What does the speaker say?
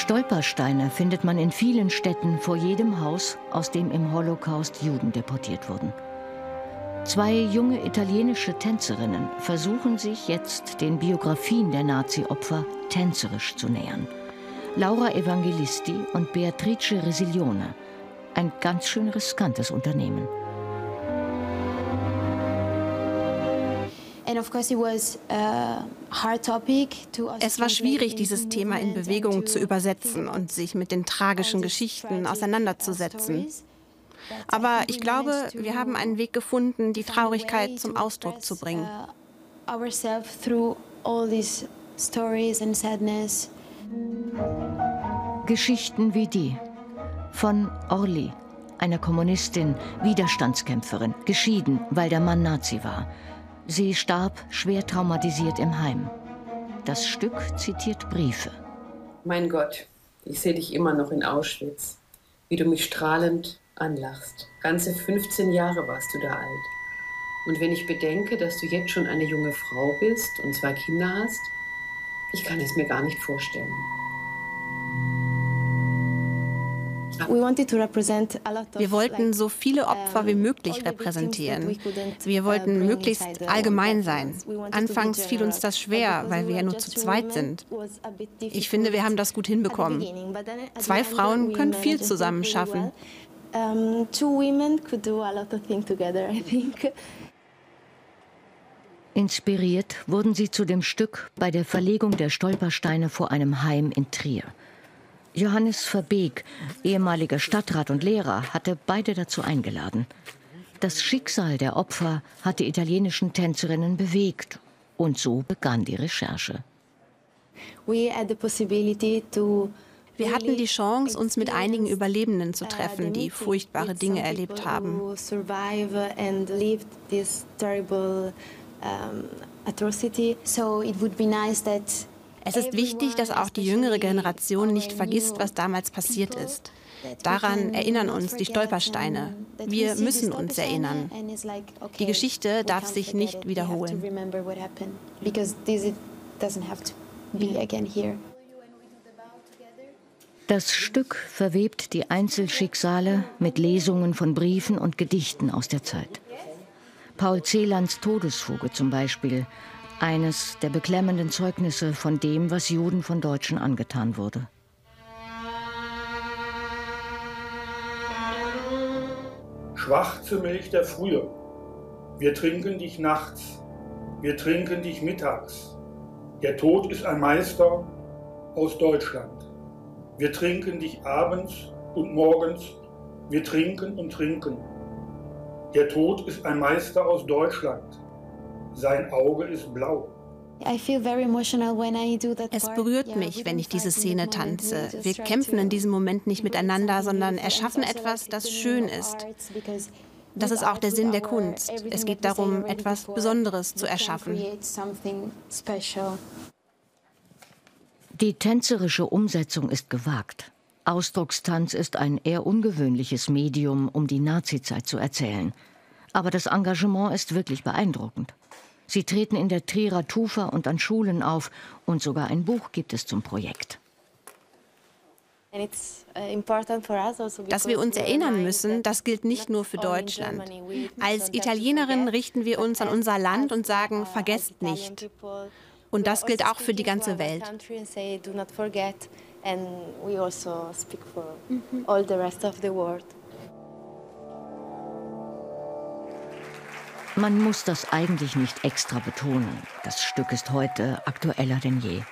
Stolpersteine findet man in vielen Städten vor jedem Haus, aus dem im Holocaust Juden deportiert wurden. Zwei junge italienische Tänzerinnen versuchen sich jetzt den Biografien der Nazi-Opfer tänzerisch zu nähern. Laura Evangelisti und Beatrice Resilione. Ein ganz schön riskantes Unternehmen. Es war schwierig, dieses Thema in Bewegung zu übersetzen und sich mit den tragischen Geschichten auseinanderzusetzen. Aber ich glaube, wir haben einen Weg gefunden, die Traurigkeit zum Ausdruck zu bringen. Geschichten wie die von Orly, einer Kommunistin, Widerstandskämpferin, geschieden, weil der Mann Nazi war. Sie starb schwer traumatisiert im Heim. Das Stück zitiert Briefe. Mein Gott, ich sehe dich immer noch in Auschwitz, wie du mich strahlend anlachst. Ganze 15 Jahre warst du da alt. Und wenn ich bedenke, dass du jetzt schon eine junge Frau bist und zwei Kinder hast, ich kann es mir gar nicht vorstellen. Wir wollten so viele Opfer wie möglich repräsentieren. Wir wollten möglichst allgemein sein. Anfangs fiel uns das schwer, weil wir ja nur zu zweit sind. Ich finde, wir haben das gut hinbekommen. Zwei Frauen können viel zusammen schaffen. Inspiriert wurden sie zu dem Stück bei der Verlegung der Stolpersteine vor einem Heim in Trier. Johannes Verbeek, ehemaliger Stadtrat und Lehrer, hatte beide dazu eingeladen. Das Schicksal der Opfer hat die italienischen Tänzerinnen bewegt und so begann die Recherche. Wir hatten die Chance, uns mit einigen Überlebenden zu treffen, die furchtbare Dinge erlebt haben. So it would be nice that es ist wichtig, dass auch die jüngere Generation nicht vergisst, was damals passiert ist. Daran erinnern uns die Stolpersteine. Wir müssen uns erinnern. Die Geschichte darf sich nicht wiederholen. Das Stück verwebt die Einzelschicksale mit Lesungen von Briefen und Gedichten aus der Zeit. Paul Celans Todesfuge zum Beispiel eines der beklemmenden Zeugnisse von dem, was Juden von Deutschen angetan wurde. Schwarze Milch der Frühe. Wir trinken dich nachts, wir trinken dich mittags. Der Tod ist ein Meister aus Deutschland. Wir trinken dich abends und morgens, wir trinken und trinken. Der Tod ist ein Meister aus Deutschland. Sein Auge ist blau. Es berührt mich, wenn ich diese Szene tanze. Wir kämpfen in diesem Moment nicht miteinander, sondern erschaffen etwas, das schön ist. Das ist auch der Sinn der Kunst. Es geht darum, etwas Besonderes zu erschaffen. Die tänzerische Umsetzung ist gewagt. Ausdruckstanz ist ein eher ungewöhnliches Medium, um die Nazizeit zu erzählen. Aber das Engagement ist wirklich beeindruckend. Sie treten in der Trierer Tufa und an Schulen auf und sogar ein Buch gibt es zum Projekt. Uh, also Dass wir uns erinnern müssen, das gilt nicht nur für Deutschland. Als Italienerin richten wir uns an unser Land und sagen, vergesst nicht. Und das gilt auch für die ganze Welt. And Man muss das eigentlich nicht extra betonen. Das Stück ist heute aktueller denn je.